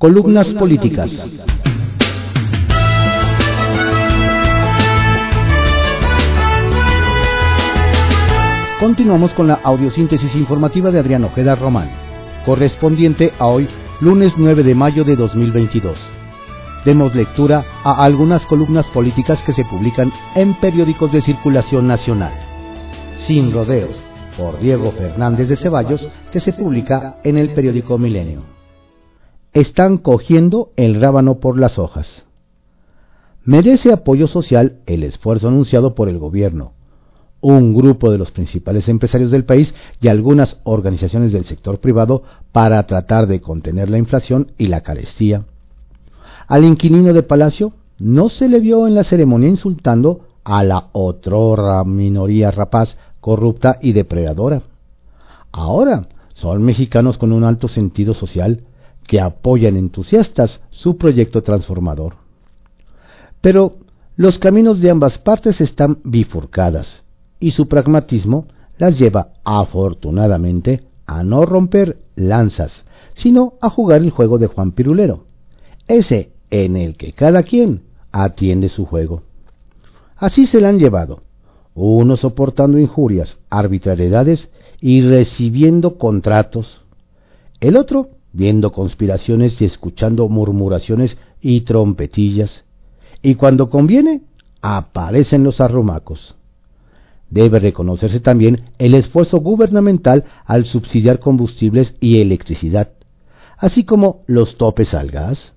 Columnas políticas. Continuamos con la audiosíntesis informativa de Adrián Ojeda Román, correspondiente a hoy, lunes 9 de mayo de 2022. Demos lectura a algunas columnas políticas que se publican en periódicos de circulación nacional. Sin rodeos, por Diego Fernández de Ceballos, que se publica en el periódico Milenio. Están cogiendo el rábano por las hojas. Merece apoyo social el esfuerzo anunciado por el gobierno un grupo de los principales empresarios del país y algunas organizaciones del sector privado para tratar de contener la inflación y la carestía. Al inquilino de Palacio no se le vio en la ceremonia insultando a la otrora minoría rapaz, corrupta y depredadora. Ahora son mexicanos con un alto sentido social que apoyan entusiastas su proyecto transformador. Pero los caminos de ambas partes están bifurcadas y su pragmatismo las lleva afortunadamente a no romper lanzas, sino a jugar el juego de Juan Pirulero, ese en el que cada quien atiende su juego. Así se la han llevado, uno soportando injurias, arbitrariedades y recibiendo contratos, el otro viendo conspiraciones y escuchando murmuraciones y trompetillas, y cuando conviene, aparecen los arrumacos. Debe reconocerse también el esfuerzo gubernamental al subsidiar combustibles y electricidad, así como los topes al gas,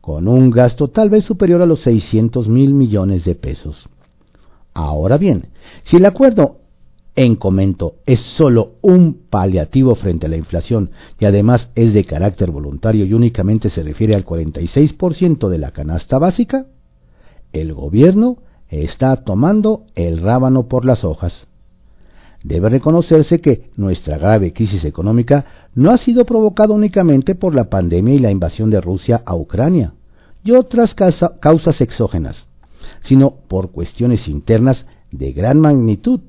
con un gasto tal vez superior a los 600 mil millones de pesos. Ahora bien, si el acuerdo en comento. Es sólo un paliativo frente a la inflación y además es de carácter voluntario y únicamente se refiere al 46% de la canasta básica, el gobierno está tomando el rábano por las hojas. Debe reconocerse que nuestra grave crisis económica no ha sido provocada únicamente por la pandemia y la invasión de Rusia a Ucrania y otras causas exógenas, sino por cuestiones internas de gran magnitud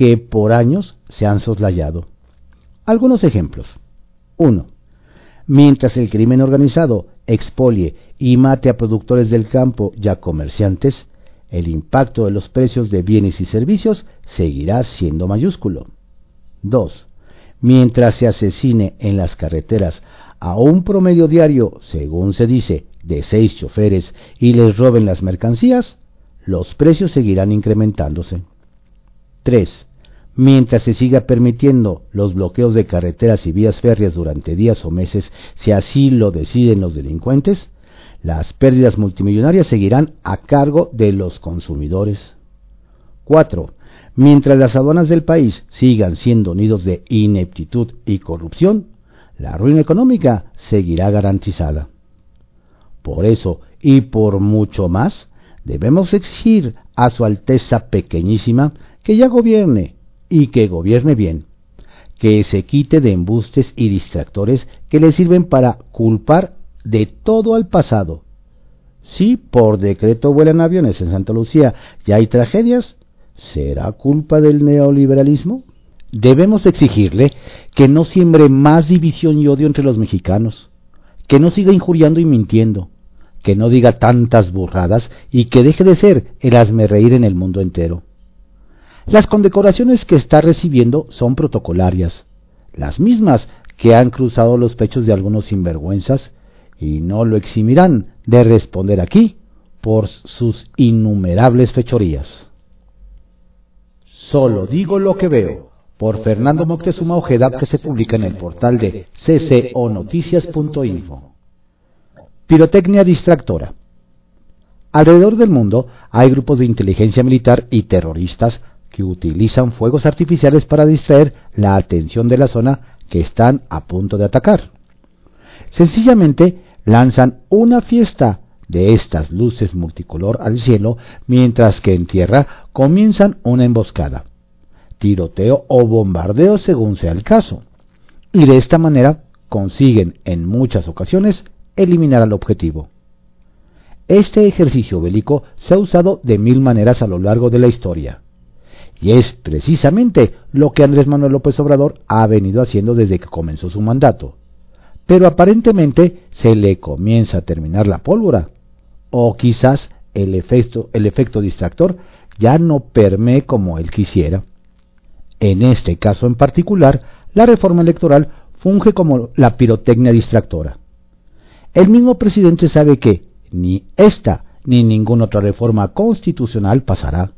que por años se han soslayado. Algunos ejemplos. 1. Mientras el crimen organizado expolie y mate a productores del campo y a comerciantes, el impacto de los precios de bienes y servicios seguirá siendo mayúsculo. 2. Mientras se asesine en las carreteras a un promedio diario, según se dice, de seis choferes y les roben las mercancías, los precios seguirán incrementándose. 3. Mientras se siga permitiendo los bloqueos de carreteras y vías férreas durante días o meses, si así lo deciden los delincuentes, las pérdidas multimillonarias seguirán a cargo de los consumidores. 4. Mientras las aduanas del país sigan siendo nidos de ineptitud y corrupción, la ruina económica seguirá garantizada. Por eso, y por mucho más, debemos exigir a Su Alteza Pequeñísima que ya gobierne y que gobierne bien, que se quite de embustes y distractores que le sirven para culpar de todo al pasado. Si por decreto vuelan aviones en Santa Lucía y hay tragedias, ¿será culpa del neoliberalismo? Debemos exigirle que no siembre más división y odio entre los mexicanos, que no siga injuriando y mintiendo, que no diga tantas burradas y que deje de ser el reír en el mundo entero. Las condecoraciones que está recibiendo son protocolarias, las mismas que han cruzado los pechos de algunos sinvergüenzas y no lo eximirán de responder aquí por sus innumerables fechorías. Solo digo lo que veo, por Fernando Moctezuma Ojeda, que se publica en el portal de cconoticias.info. Pirotecnia distractora. Alrededor del mundo hay grupos de inteligencia militar y terroristas que utilizan fuegos artificiales para distraer la atención de la zona que están a punto de atacar. Sencillamente lanzan una fiesta de estas luces multicolor al cielo, mientras que en tierra comienzan una emboscada, tiroteo o bombardeo según sea el caso. Y de esta manera consiguen en muchas ocasiones eliminar al objetivo. Este ejercicio bélico se ha usado de mil maneras a lo largo de la historia. Y es precisamente lo que Andrés Manuel López Obrador ha venido haciendo desde que comenzó su mandato pero aparentemente se le comienza a terminar la pólvora. O quizás el efecto, el efecto distractor ya no permee como él quisiera. En este caso en particular, la reforma electoral funge como la pirotecnia distractora. El mismo presidente sabe que ni esta ni ninguna otra reforma constitucional pasará,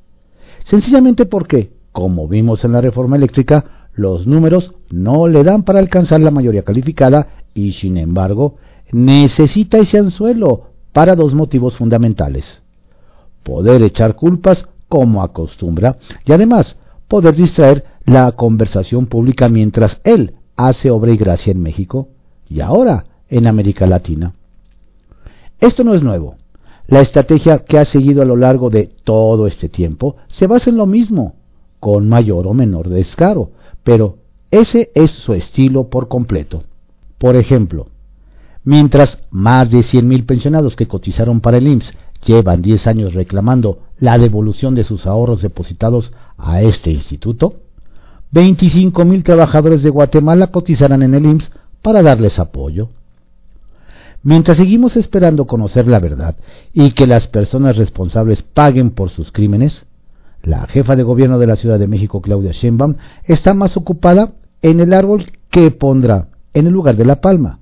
sencillamente porque, como vimos en la reforma eléctrica, los números no le dan para alcanzar la mayoría calificada y, sin embargo, necesita ese anzuelo para dos motivos fundamentales. Poder echar culpas como acostumbra y además poder distraer la conversación pública mientras él hace obra y gracia en México y ahora en América Latina. Esto no es nuevo. La estrategia que ha seguido a lo largo de todo este tiempo se basa en lo mismo, con mayor o menor descaro, pero ese es su estilo por completo. Por ejemplo, mientras más de 100.000 pensionados que cotizaron para el IMSS llevan 10 años reclamando la devolución de sus ahorros depositados a este instituto, 25.000 trabajadores de Guatemala cotizarán en el IMSS para darles apoyo. Mientras seguimos esperando conocer la verdad y que las personas responsables paguen por sus crímenes, la jefa de gobierno de la Ciudad de México, Claudia Sheinbaum, está más ocupada en el árbol que pondrá en el lugar de la palma,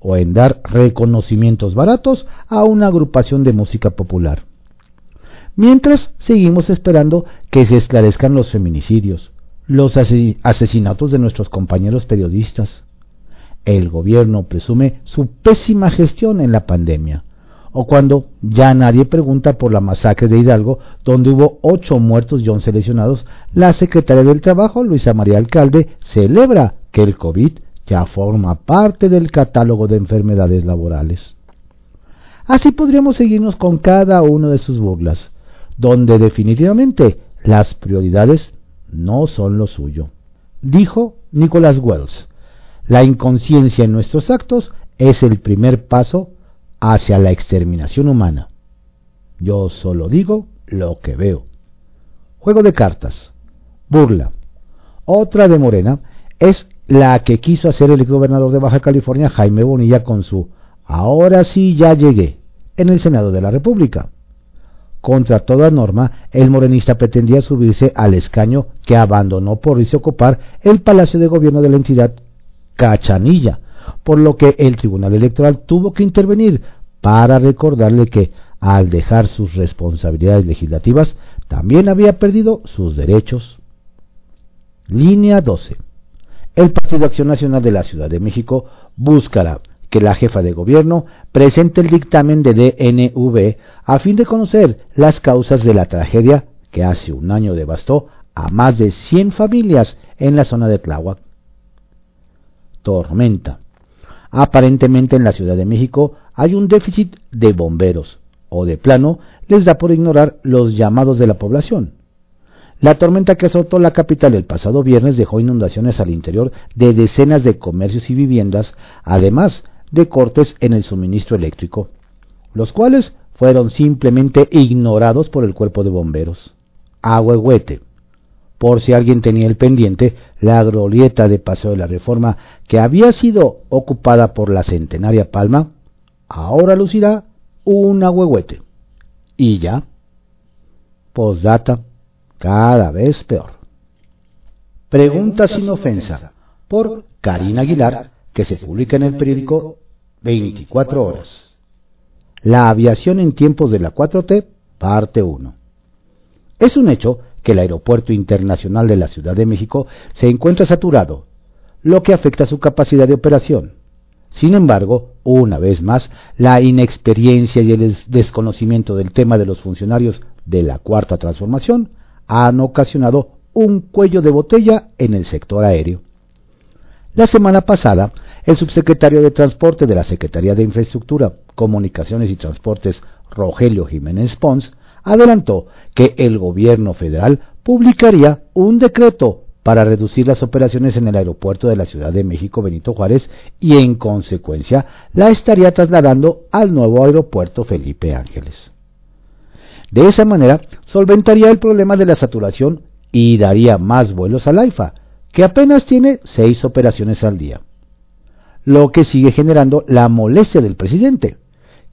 o en dar reconocimientos baratos a una agrupación de música popular. Mientras seguimos esperando que se esclarezcan los feminicidios, los asesinatos de nuestros compañeros periodistas, el gobierno presume su pésima gestión en la pandemia, o cuando ya nadie pregunta por la masacre de Hidalgo, donde hubo ocho muertos y once lesionados, la secretaria del Trabajo, Luisa María Alcalde, celebra que el COVID ya forma parte del catálogo de enfermedades laborales. Así podríamos seguirnos con cada uno de sus burlas, donde definitivamente las prioridades no son lo suyo. Dijo Nicholas Wells, la inconsciencia en nuestros actos es el primer paso hacia la exterminación humana. Yo solo digo lo que veo. Juego de cartas. Burla. Otra de Morena es la que quiso hacer el gobernador de Baja California, Jaime Bonilla, con su Ahora sí ya llegué en el Senado de la República. Contra toda norma, el morenista pretendía subirse al escaño que abandonó por irse ocupar el Palacio de Gobierno de la entidad Cachanilla, por lo que el Tribunal Electoral tuvo que intervenir para recordarle que al dejar sus responsabilidades legislativas también había perdido sus derechos. Línea 12. El Partido Acción Nacional de la Ciudad de México buscará que la jefa de gobierno presente el dictamen de DNV a fin de conocer las causas de la tragedia que hace un año devastó a más de 100 familias en la zona de Tláhuac tormenta. Aparentemente en la Ciudad de México hay un déficit de bomberos, o de plano les da por ignorar los llamados de la población. La tormenta que azotó la capital el pasado viernes dejó inundaciones al interior de decenas de comercios y viviendas, además de cortes en el suministro eléctrico, los cuales fueron simplemente ignorados por el cuerpo de bomberos. Agüehuete por si alguien tenía el pendiente, la glorieta de Paseo de la Reforma, que había sido ocupada por la centenaria Palma, ahora lucirá un agüehuete. Y ya, posdata, cada vez peor. Pregunta sin ofensa, por Karina Aguilar, que se publica en el periódico 24 horas. La aviación en tiempos de la 4T, parte 1. Es un hecho que el Aeropuerto Internacional de la Ciudad de México se encuentra saturado, lo que afecta su capacidad de operación. Sin embargo, una vez más, la inexperiencia y el desconocimiento del tema de los funcionarios de la Cuarta Transformación han ocasionado un cuello de botella en el sector aéreo. La semana pasada, el subsecretario de Transporte de la Secretaría de Infraestructura, Comunicaciones y Transportes, Rogelio Jiménez Pons, adelantó que el gobierno federal publicaría un decreto para reducir las operaciones en el aeropuerto de la Ciudad de México Benito Juárez y en consecuencia la estaría trasladando al nuevo aeropuerto Felipe Ángeles. De esa manera solventaría el problema de la saturación y daría más vuelos al AIFA, que apenas tiene seis operaciones al día. lo que sigue generando la molestia del presidente,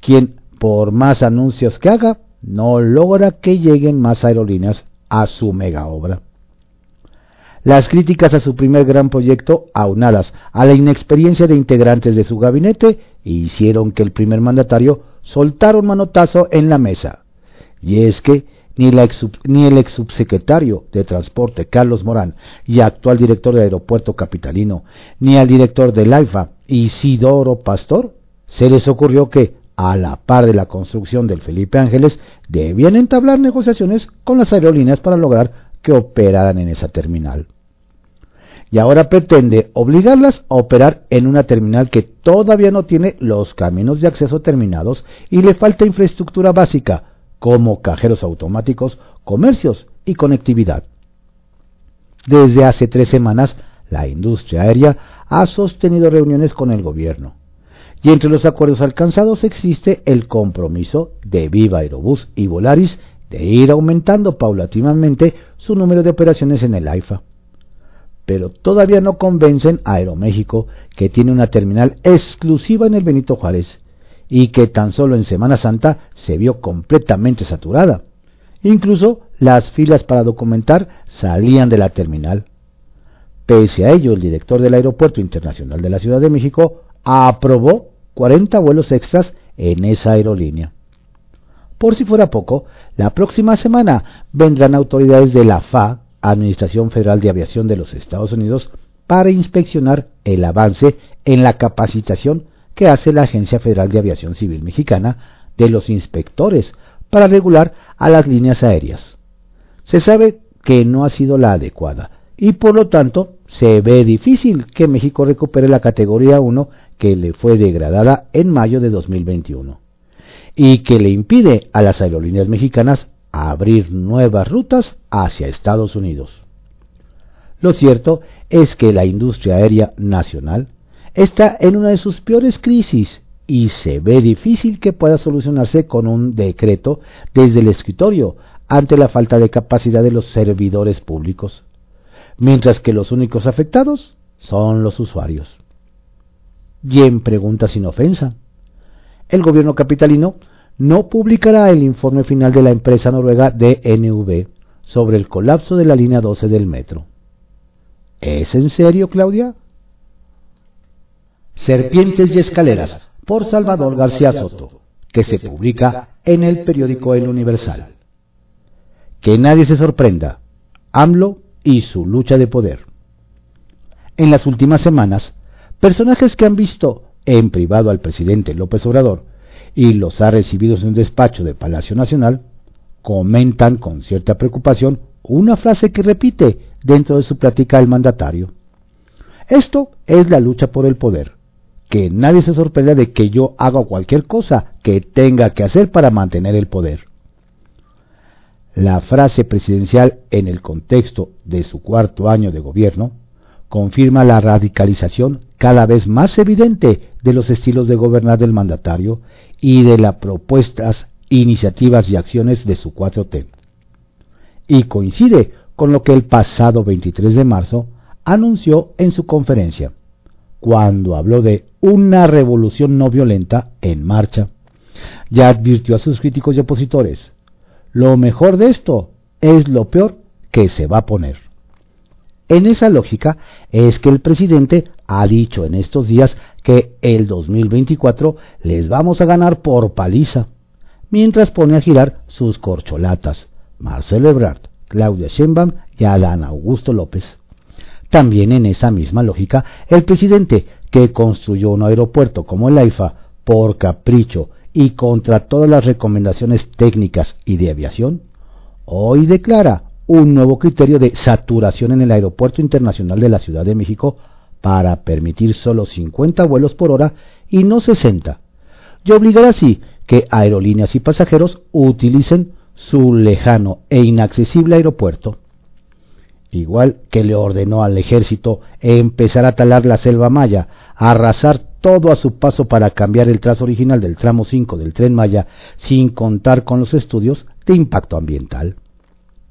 quien, por más anuncios que haga, no logra que lleguen más aerolíneas a su mega obra. Las críticas a su primer gran proyecto, aunadas a la inexperiencia de integrantes de su gabinete, hicieron que el primer mandatario soltara un manotazo en la mesa. Y es que ni, el ex subsecretario de Transporte, Carlos Morán, y actual director de Aeropuerto Capitalino, ni al director del AIFA, Isidoro Pastor, se les ocurrió que, a la par de la construcción del Felipe Ángeles, debían entablar negociaciones con las aerolíneas para lograr que operaran en esa terminal. Y ahora pretende obligarlas a operar en una terminal que todavía no tiene los caminos de acceso terminados y le falta infraestructura básica, como cajeros automáticos, comercios y conectividad. Desde hace tres semanas, la industria aérea ha sostenido reuniones con el gobierno. Y entre los acuerdos alcanzados existe el compromiso de Viva Aerobús y Volaris de ir aumentando paulatinamente su número de operaciones en el AIFA. Pero todavía no convencen a Aeroméxico, que tiene una terminal exclusiva en el Benito Juárez y que tan solo en Semana Santa se vio completamente saturada. Incluso las filas para documentar salían de la terminal. Pese a ello, el director del Aeropuerto Internacional de la Ciudad de México aprobó 40 vuelos extras en esa aerolínea. Por si fuera poco, la próxima semana vendrán autoridades de la FA, Administración Federal de Aviación de los Estados Unidos, para inspeccionar el avance en la capacitación que hace la Agencia Federal de Aviación Civil Mexicana de los inspectores para regular a las líneas aéreas. Se sabe que no ha sido la adecuada y por lo tanto se ve difícil que México recupere la categoría 1 que le fue degradada en mayo de 2021 y que le impide a las aerolíneas mexicanas abrir nuevas rutas hacia Estados Unidos. Lo cierto es que la industria aérea nacional está en una de sus peores crisis y se ve difícil que pueda solucionarse con un decreto desde el escritorio ante la falta de capacidad de los servidores públicos, mientras que los únicos afectados son los usuarios. Bien pregunta sin ofensa. El gobierno capitalino no publicará el informe final de la empresa noruega DNV sobre el colapso de la línea 12 del metro. ¿Es en serio, Claudia? Serpientes y escaleras, por Salvador García Soto, que se publica en el periódico El Universal. Que nadie se sorprenda, AMLO y su lucha de poder. En las últimas semanas, personajes que han visto en privado al presidente López Obrador y los ha recibido en un despacho de Palacio Nacional, comentan con cierta preocupación una frase que repite dentro de su plática el mandatario. Esto es la lucha por el poder. Que nadie se sorprenda de que yo haga cualquier cosa que tenga que hacer para mantener el poder. La frase presidencial en el contexto de su cuarto año de gobierno confirma la radicalización cada vez más evidente de los estilos de gobernar del mandatario y de las propuestas, iniciativas y acciones de su 4T. Y coincide con lo que el pasado 23 de marzo anunció en su conferencia, cuando habló de una revolución no violenta en marcha. Ya advirtió a sus críticos y opositores, lo mejor de esto es lo peor que se va a poner. En esa lógica es que el presidente ha dicho en estos días que el 2024 les vamos a ganar por paliza, mientras pone a girar sus corcholatas, Marcelo Ebrard, Claudia Sheinbaum y Adán Augusto López. También en esa misma lógica, el presidente, que construyó un aeropuerto como el AIFA por capricho y contra todas las recomendaciones técnicas y de aviación, hoy declara un nuevo criterio de saturación en el Aeropuerto Internacional de la Ciudad de México para permitir solo 50 vuelos por hora y no 60, y obligar así que aerolíneas y pasajeros utilicen su lejano e inaccesible aeropuerto. Igual que le ordenó al ejército empezar a talar la selva maya, arrasar todo a su paso para cambiar el trazo original del tramo 5 del tren Maya sin contar con los estudios de impacto ambiental.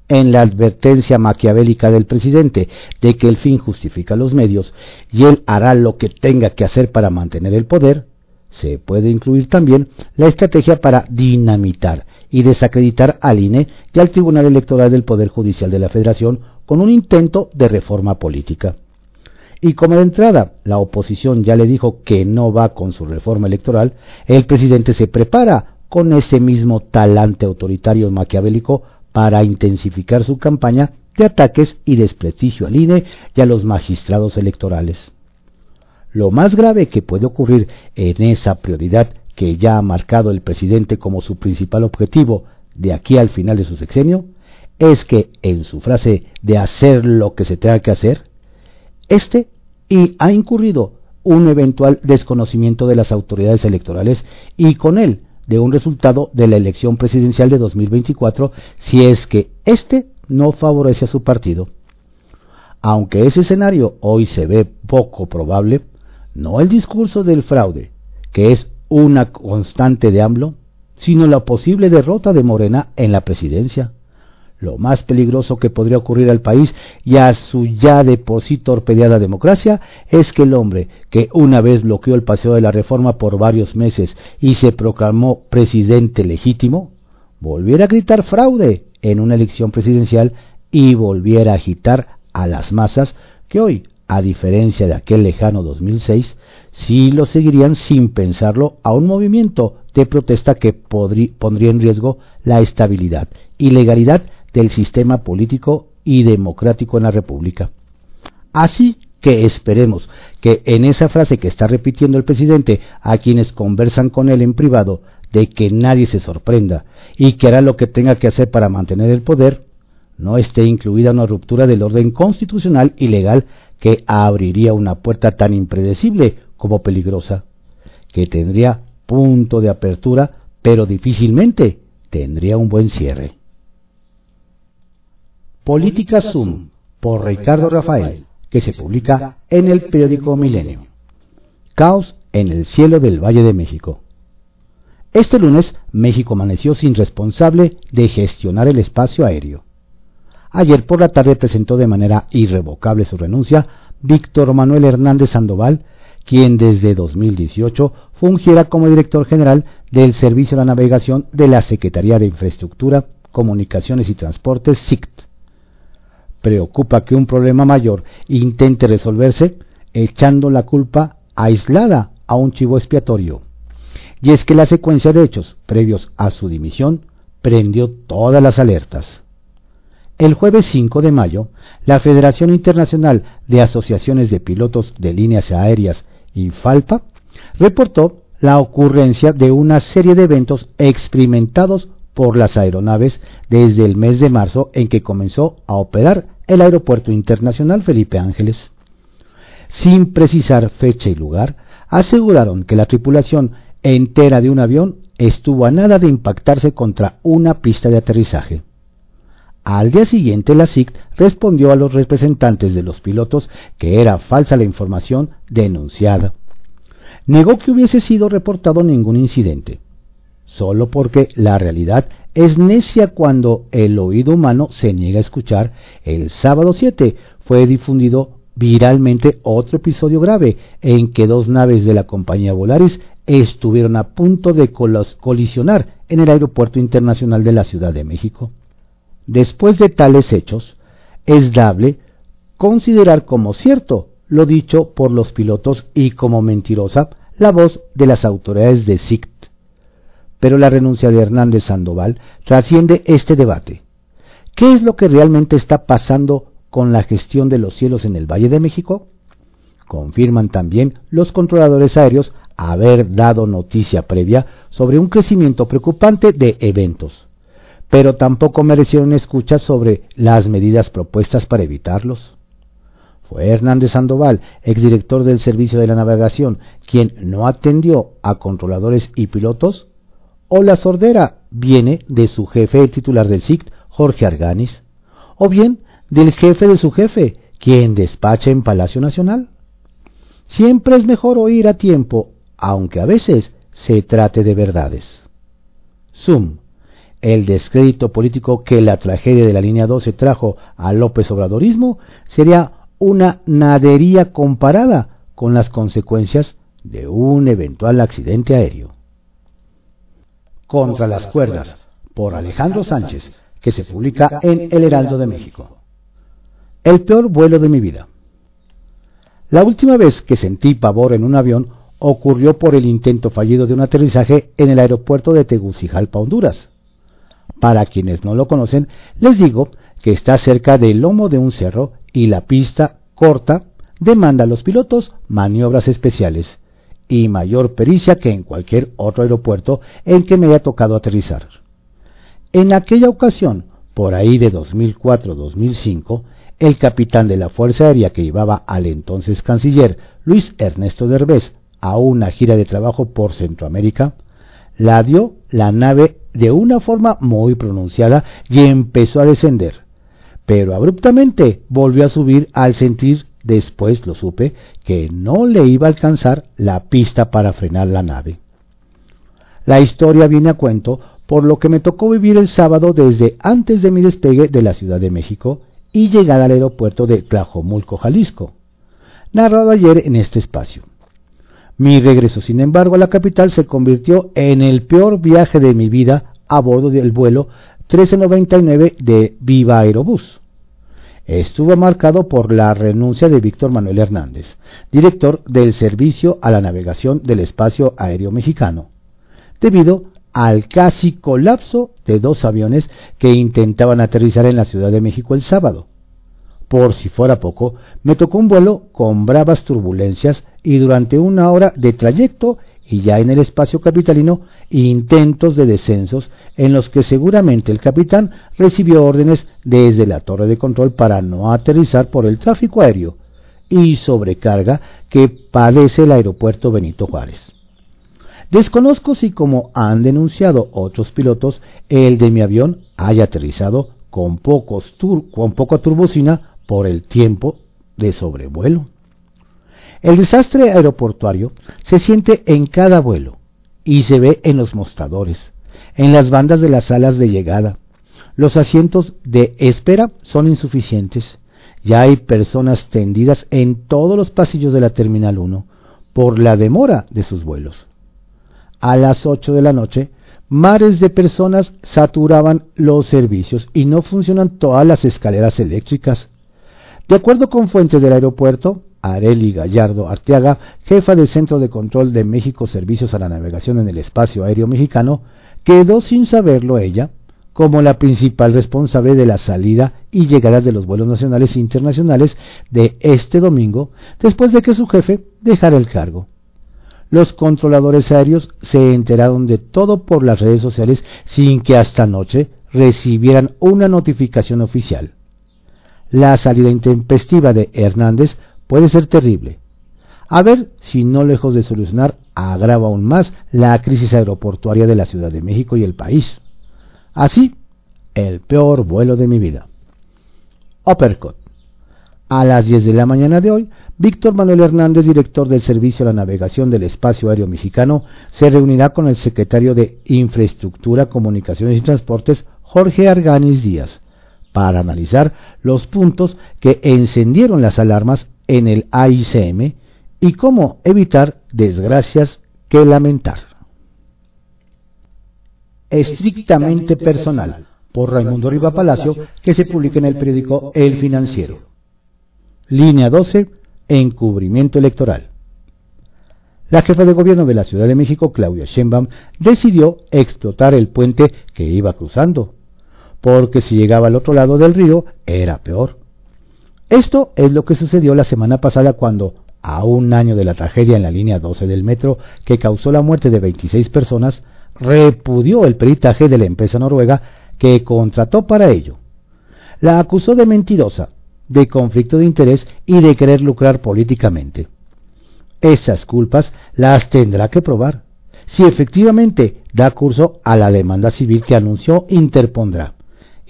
En la advertencia maquiavélica del presidente de que el fin justifica los medios y él hará lo que tenga que hacer para mantener el poder, se puede incluir también la estrategia para dinamitar y desacreditar al INE y al Tribunal Electoral del Poder Judicial de la Federación con un intento de reforma política. Y como de entrada la oposición ya le dijo que no va con su reforma electoral, el presidente se prepara con ese mismo talante autoritario maquiavélico para intensificar su campaña de ataques y desprestigio al INE y a los magistrados electorales. Lo más grave que puede ocurrir en esa prioridad que ya ha marcado el presidente como su principal objetivo de aquí al final de su sexenio es que en su frase de hacer lo que se tenga que hacer, este y ha incurrido un eventual desconocimiento de las autoridades electorales y con él de un resultado de la elección presidencial de 2024 si es que éste no favorece a su partido. Aunque ese escenario hoy se ve poco probable, no el discurso del fraude, que es una constante de AMLO, sino la posible derrota de Morena en la presidencia. Lo más peligroso que podría ocurrir al país y a su ya de por sí torpedeada democracia es que el hombre que una vez bloqueó el paseo de la reforma por varios meses y se proclamó presidente legítimo, volviera a gritar fraude en una elección presidencial y volviera a agitar a las masas que hoy, a diferencia de aquel lejano 2006, sí lo seguirían sin pensarlo a un movimiento de protesta que pondría en riesgo la estabilidad y legalidad del sistema político y democrático en la República. Así que esperemos que en esa frase que está repitiendo el presidente a quienes conversan con él en privado, de que nadie se sorprenda y que hará lo que tenga que hacer para mantener el poder, no esté incluida una ruptura del orden constitucional y legal que abriría una puerta tan impredecible como peligrosa, que tendría punto de apertura, pero difícilmente tendría un buen cierre. Política Zoom, por Ricardo Rafael, que se publica en el periódico Milenio. Caos en el cielo del Valle de México. Este lunes, México amaneció sin responsable de gestionar el espacio aéreo. Ayer por la tarde presentó de manera irrevocable su renuncia Víctor Manuel Hernández Sandoval, quien desde 2018 fungiera como director general del Servicio de la Navegación de la Secretaría de Infraestructura, Comunicaciones y Transportes, SICT preocupa que un problema mayor intente resolverse echando la culpa aislada a un chivo expiatorio. Y es que la secuencia de hechos previos a su dimisión prendió todas las alertas. El jueves 5 de mayo, la Federación Internacional de Asociaciones de Pilotos de Líneas Aéreas, INFALPA, reportó la ocurrencia de una serie de eventos experimentados por las aeronaves desde el mes de marzo en que comenzó a operar el Aeropuerto Internacional Felipe Ángeles. Sin precisar fecha y lugar, aseguraron que la tripulación entera de un avión estuvo a nada de impactarse contra una pista de aterrizaje. Al día siguiente la SIC respondió a los representantes de los pilotos que era falsa la información denunciada. Negó que hubiese sido reportado ningún incidente solo porque la realidad es necia cuando el oído humano se niega a escuchar. El sábado 7 fue difundido viralmente otro episodio grave en que dos naves de la compañía Volaris estuvieron a punto de colisionar en el Aeropuerto Internacional de la Ciudad de México. Después de tales hechos, es dable considerar como cierto lo dicho por los pilotos y como mentirosa la voz de las autoridades de SICT pero la renuncia de Hernández Sandoval trasciende este debate. ¿Qué es lo que realmente está pasando con la gestión de los cielos en el Valle de México? Confirman también los controladores aéreos haber dado noticia previa sobre un crecimiento preocupante de eventos, pero tampoco merecieron escuchas sobre las medidas propuestas para evitarlos. Fue Hernández Sandoval, exdirector del Servicio de la Navegación, quien no atendió a controladores y pilotos o la sordera viene de su jefe titular del SIC, Jorge Arganis, o bien del jefe de su jefe, quien despacha en Palacio Nacional. Siempre es mejor oír a tiempo, aunque a veces se trate de verdades. Zoom, el descrédito político que la tragedia de la línea 12 trajo al López Obradorismo sería una nadería comparada con las consecuencias de un eventual accidente aéreo. Contra las cuerdas, por Alejandro Sánchez, que se publica en El Heraldo de México. El peor vuelo de mi vida. La última vez que sentí pavor en un avión ocurrió por el intento fallido de un aterrizaje en el aeropuerto de Tegucigalpa, Honduras. Para quienes no lo conocen, les digo que está cerca del lomo de un cerro y la pista corta demanda a los pilotos maniobras especiales y mayor pericia que en cualquier otro aeropuerto en que me haya tocado aterrizar. En aquella ocasión, por ahí de 2004-2005, el capitán de la Fuerza Aérea que llevaba al entonces canciller Luis Ernesto Derbez a una gira de trabajo por Centroamérica, la dio la nave de una forma muy pronunciada y empezó a descender. Pero abruptamente volvió a subir al sentir, después lo supe, que no le iba a alcanzar la pista para frenar la nave. La historia viene a cuento por lo que me tocó vivir el sábado desde antes de mi despegue de la Ciudad de México y llegar al aeropuerto de Tlajomulco, Jalisco, narrado ayer en este espacio. Mi regreso, sin embargo, a la capital se convirtió en el peor viaje de mi vida a bordo del vuelo 1399 de Viva Aerobús. Estuvo marcado por la renuncia de Víctor Manuel Hernández, director del Servicio a la Navegación del Espacio Aéreo Mexicano, debido al casi colapso de dos aviones que intentaban aterrizar en la Ciudad de México el sábado. Por si fuera poco, me tocó un vuelo con bravas turbulencias y durante una hora de trayecto y ya en el espacio capitalino intentos de descensos en los que seguramente el capitán recibió órdenes desde la torre de control para no aterrizar por el tráfico aéreo y sobrecarga que padece el aeropuerto Benito Juárez. Desconozco si como han denunciado otros pilotos, el de mi avión haya aterrizado con, pocos poca turbocina por el tiempo de sobrevuelo. El desastre aeroportuario se siente en cada vuelo y se ve en los mostradores, en las bandas de las salas de llegada. Los asientos de espera son insuficientes. Ya hay personas tendidas en todos los pasillos de la Terminal 1 por la demora de sus vuelos. A las 8 de la noche, mares de personas saturaban los servicios y no funcionan todas las escaleras eléctricas. De acuerdo con fuentes del aeropuerto, Areli Gallardo Arteaga, jefa del Centro de Control de México Servicios a la Navegación en el Espacio Aéreo Mexicano, quedó sin saberlo ella como la principal responsable de la salida y llegada de los vuelos nacionales e internacionales de este domingo, después de que su jefe dejara el cargo. Los controladores aéreos se enteraron de todo por las redes sociales sin que hasta anoche recibieran una notificación oficial. La salida intempestiva de Hernández puede ser terrible. A ver si no lejos de solucionar agrava aún más la crisis aeroportuaria de la Ciudad de México y el país. Así, el peor vuelo de mi vida. Uppercut. A las 10 de la mañana de hoy, Víctor Manuel Hernández, director del Servicio a la Navegación del Espacio Aéreo Mexicano, se reunirá con el secretario de Infraestructura, Comunicaciones y Transportes, Jorge Arganis Díaz, para analizar los puntos que encendieron las alarmas en el AICM y cómo evitar desgracias que lamentar. Estrictamente personal, por Raimundo Riva Palacio, que se publica en el periódico El Financiero. Línea 12, encubrimiento electoral. La jefa de gobierno de la Ciudad de México, Claudia Sheinbaum, decidió explotar el puente que iba cruzando porque si llegaba al otro lado del río era peor. Esto es lo que sucedió la semana pasada cuando, a un año de la tragedia en la línea 12 del metro que causó la muerte de 26 personas, repudió el peritaje de la empresa noruega que contrató para ello. La acusó de mentirosa, de conflicto de interés y de querer lucrar políticamente. Esas culpas las tendrá que probar. Si efectivamente da curso a la demanda civil que anunció interpondrá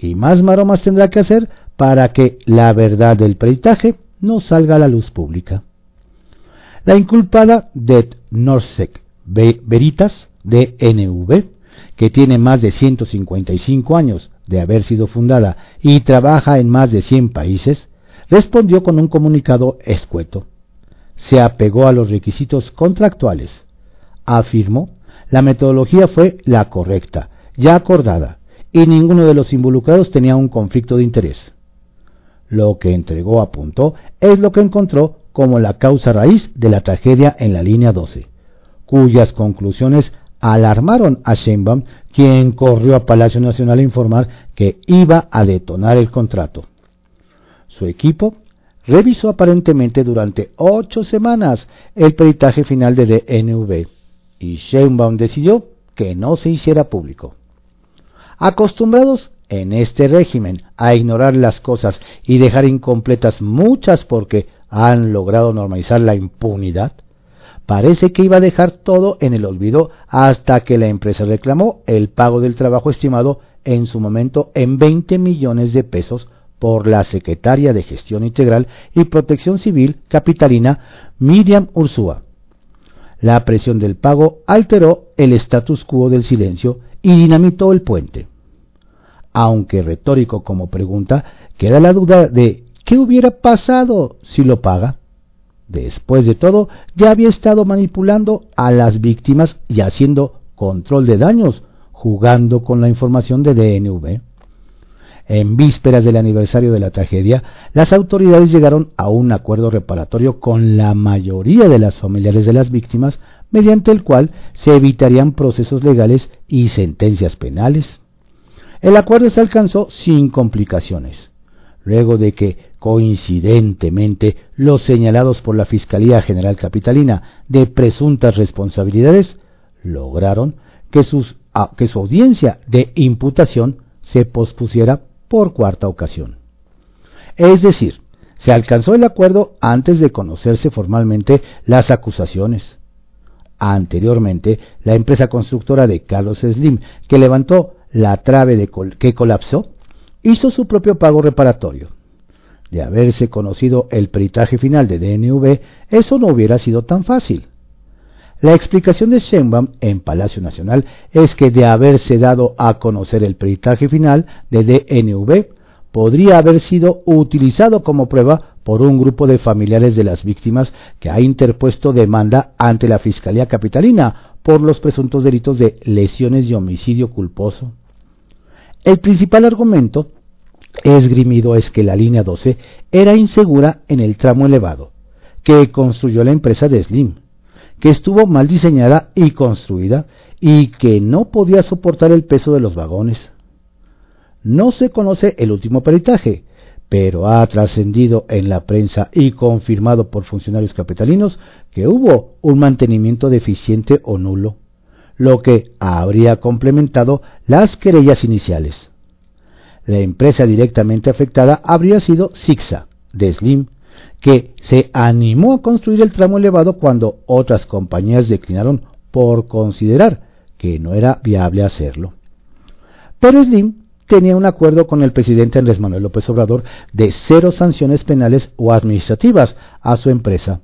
y más maromas tendrá que hacer para que la verdad del peritaje no salga a la luz pública. La inculpada de Norsec Veritas, de NV, que tiene más de 155 años de haber sido fundada y trabaja en más de 100 países, respondió con un comunicado escueto. Se apegó a los requisitos contractuales. Afirmó, la metodología fue la correcta, ya acordada, y ninguno de los involucrados tenía un conflicto de interés. Lo que entregó, apuntó, es lo que encontró como la causa raíz de la tragedia en la línea 12, cuyas conclusiones alarmaron a Sheinbaum, quien corrió a Palacio Nacional a informar que iba a detonar el contrato. Su equipo revisó aparentemente durante ocho semanas el peritaje final de DNV y Sheinbaum decidió que no se hiciera público. Acostumbrados en este régimen a ignorar las cosas y dejar incompletas muchas porque han logrado normalizar la impunidad, parece que iba a dejar todo en el olvido hasta que la empresa reclamó el pago del trabajo estimado en su momento en 20 millones de pesos por la secretaria de Gestión Integral y Protección Civil capitalina Miriam Ursúa. La presión del pago alteró el status quo del silencio y dinamitó el puente. Aunque retórico como pregunta, queda la duda de ¿qué hubiera pasado si lo paga? Después de todo, ya había estado manipulando a las víctimas y haciendo control de daños, jugando con la información de DNV. En vísperas del aniversario de la tragedia, las autoridades llegaron a un acuerdo reparatorio con la mayoría de las familiares de las víctimas, mediante el cual se evitarían procesos legales y sentencias penales. El acuerdo se alcanzó sin complicaciones, luego de que, coincidentemente, los señalados por la Fiscalía General Capitalina de presuntas responsabilidades lograron que, que su audiencia de imputación se pospusiera por cuarta ocasión. Es decir, se alcanzó el acuerdo antes de conocerse formalmente las acusaciones. Anteriormente, la empresa constructora de Carlos Slim, que levantó la trave de que colapsó, hizo su propio pago reparatorio. De haberse conocido el peritaje final de DNV, eso no hubiera sido tan fácil. La explicación de Sheinbaum en Palacio Nacional es que de haberse dado a conocer el peritaje final de DNV, podría haber sido utilizado como prueba por un grupo de familiares de las víctimas que ha interpuesto demanda ante la Fiscalía Capitalina por los presuntos delitos de lesiones y homicidio culposo. El principal argumento esgrimido es que la línea 12 era insegura en el tramo elevado que construyó la empresa de Slim que estuvo mal diseñada y construida y que no podía soportar el peso de los vagones. No se conoce el último peritaje, pero ha trascendido en la prensa y confirmado por funcionarios capitalinos que hubo un mantenimiento deficiente o nulo, lo que habría complementado las querellas iniciales. La empresa directamente afectada habría sido Sixa, de Slim, que se animó a construir el tramo elevado cuando otras compañías declinaron por considerar que no era viable hacerlo. Pero Slim tenía un acuerdo con el presidente Andrés Manuel López Obrador de cero sanciones penales o administrativas a su empresa,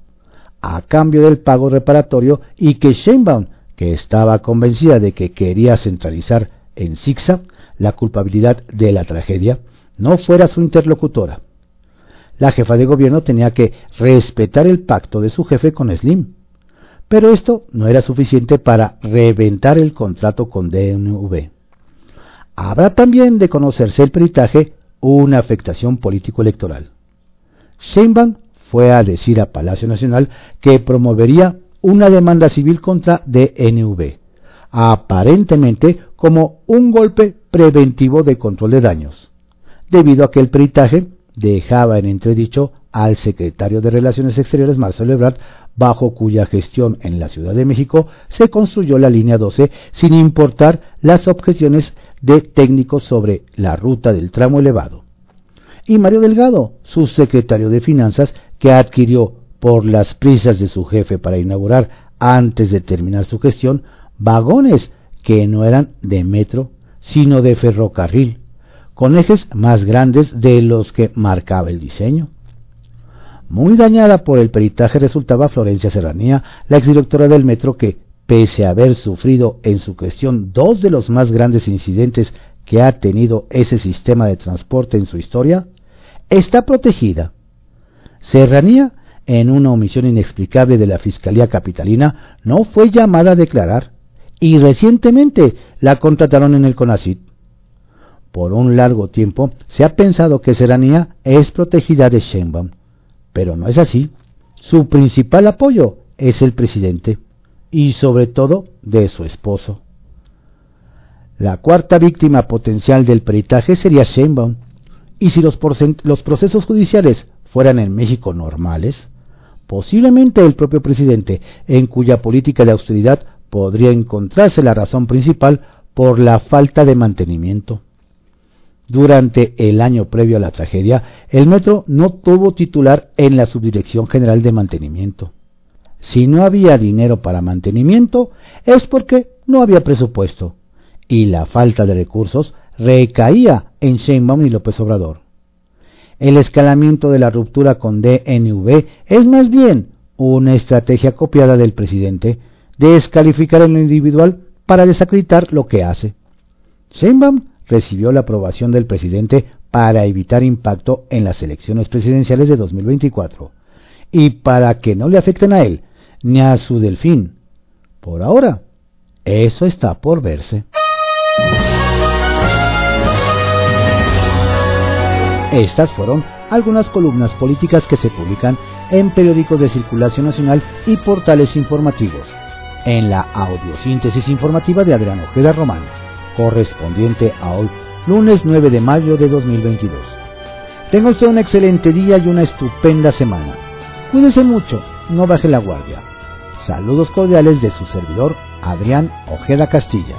a cambio del pago reparatorio y que Sheinbaum, que estaba convencida de que quería centralizar en Sixa la culpabilidad de la tragedia, no fuera su interlocutora la jefa de gobierno tenía que respetar el pacto de su jefe con Slim. Pero esto no era suficiente para reventar el contrato con DNV. Habrá también de conocerse el peritaje una afectación político-electoral. Sheinbaum fue a decir a Palacio Nacional que promovería una demanda civil contra DNV, aparentemente como un golpe preventivo de control de daños, debido a que el peritaje dejaba en entredicho al secretario de Relaciones Exteriores Marcelo Ebrard, bajo cuya gestión en la Ciudad de México se construyó la línea 12 sin importar las objeciones de técnicos sobre la ruta del tramo elevado. Y Mario Delgado, su secretario de Finanzas, que adquirió por las prisas de su jefe para inaugurar antes de terminar su gestión vagones que no eran de metro, sino de ferrocarril, con ejes más grandes de los que marcaba el diseño. Muy dañada por el peritaje resultaba Florencia Serranía, la exdirectora del metro que, pese a haber sufrido en su cuestión dos de los más grandes incidentes que ha tenido ese sistema de transporte en su historia, está protegida. Serranía, en una omisión inexplicable de la Fiscalía Capitalina, no fue llamada a declarar y recientemente la contrataron en el CONACIT. Por un largo tiempo se ha pensado que Serranía es protegida de Sheinbaum, pero no es así. Su principal apoyo es el presidente y sobre todo de su esposo. La cuarta víctima potencial del peritaje sería Sheinbaum, y si los, los procesos judiciales fueran en México normales, posiblemente el propio presidente, en cuya política de austeridad podría encontrarse la razón principal por la falta de mantenimiento. Durante el año previo a la tragedia, el metro no tuvo titular en la Subdirección General de Mantenimiento. Si no había dinero para mantenimiento, es porque no había presupuesto, y la falta de recursos recaía en Sheinbaum y López Obrador. El escalamiento de la ruptura con DNV es más bien una estrategia copiada del presidente de descalificar en lo individual para desacreditar lo que hace. Sheinbaum recibió la aprobación del presidente para evitar impacto en las elecciones presidenciales de 2024 y para que no le afecten a él ni a su delfín. Por ahora, eso está por verse. Estas fueron algunas columnas políticas que se publican en periódicos de circulación nacional y portales informativos. En la audiosíntesis informativa de Adrián Ojeda Román, correspondiente a hoy, lunes 9 de mayo de 2022. Tenga usted un excelente día y una estupenda semana. Cuídese mucho, no baje la guardia. Saludos cordiales de su servidor, Adrián Ojeda Castilla.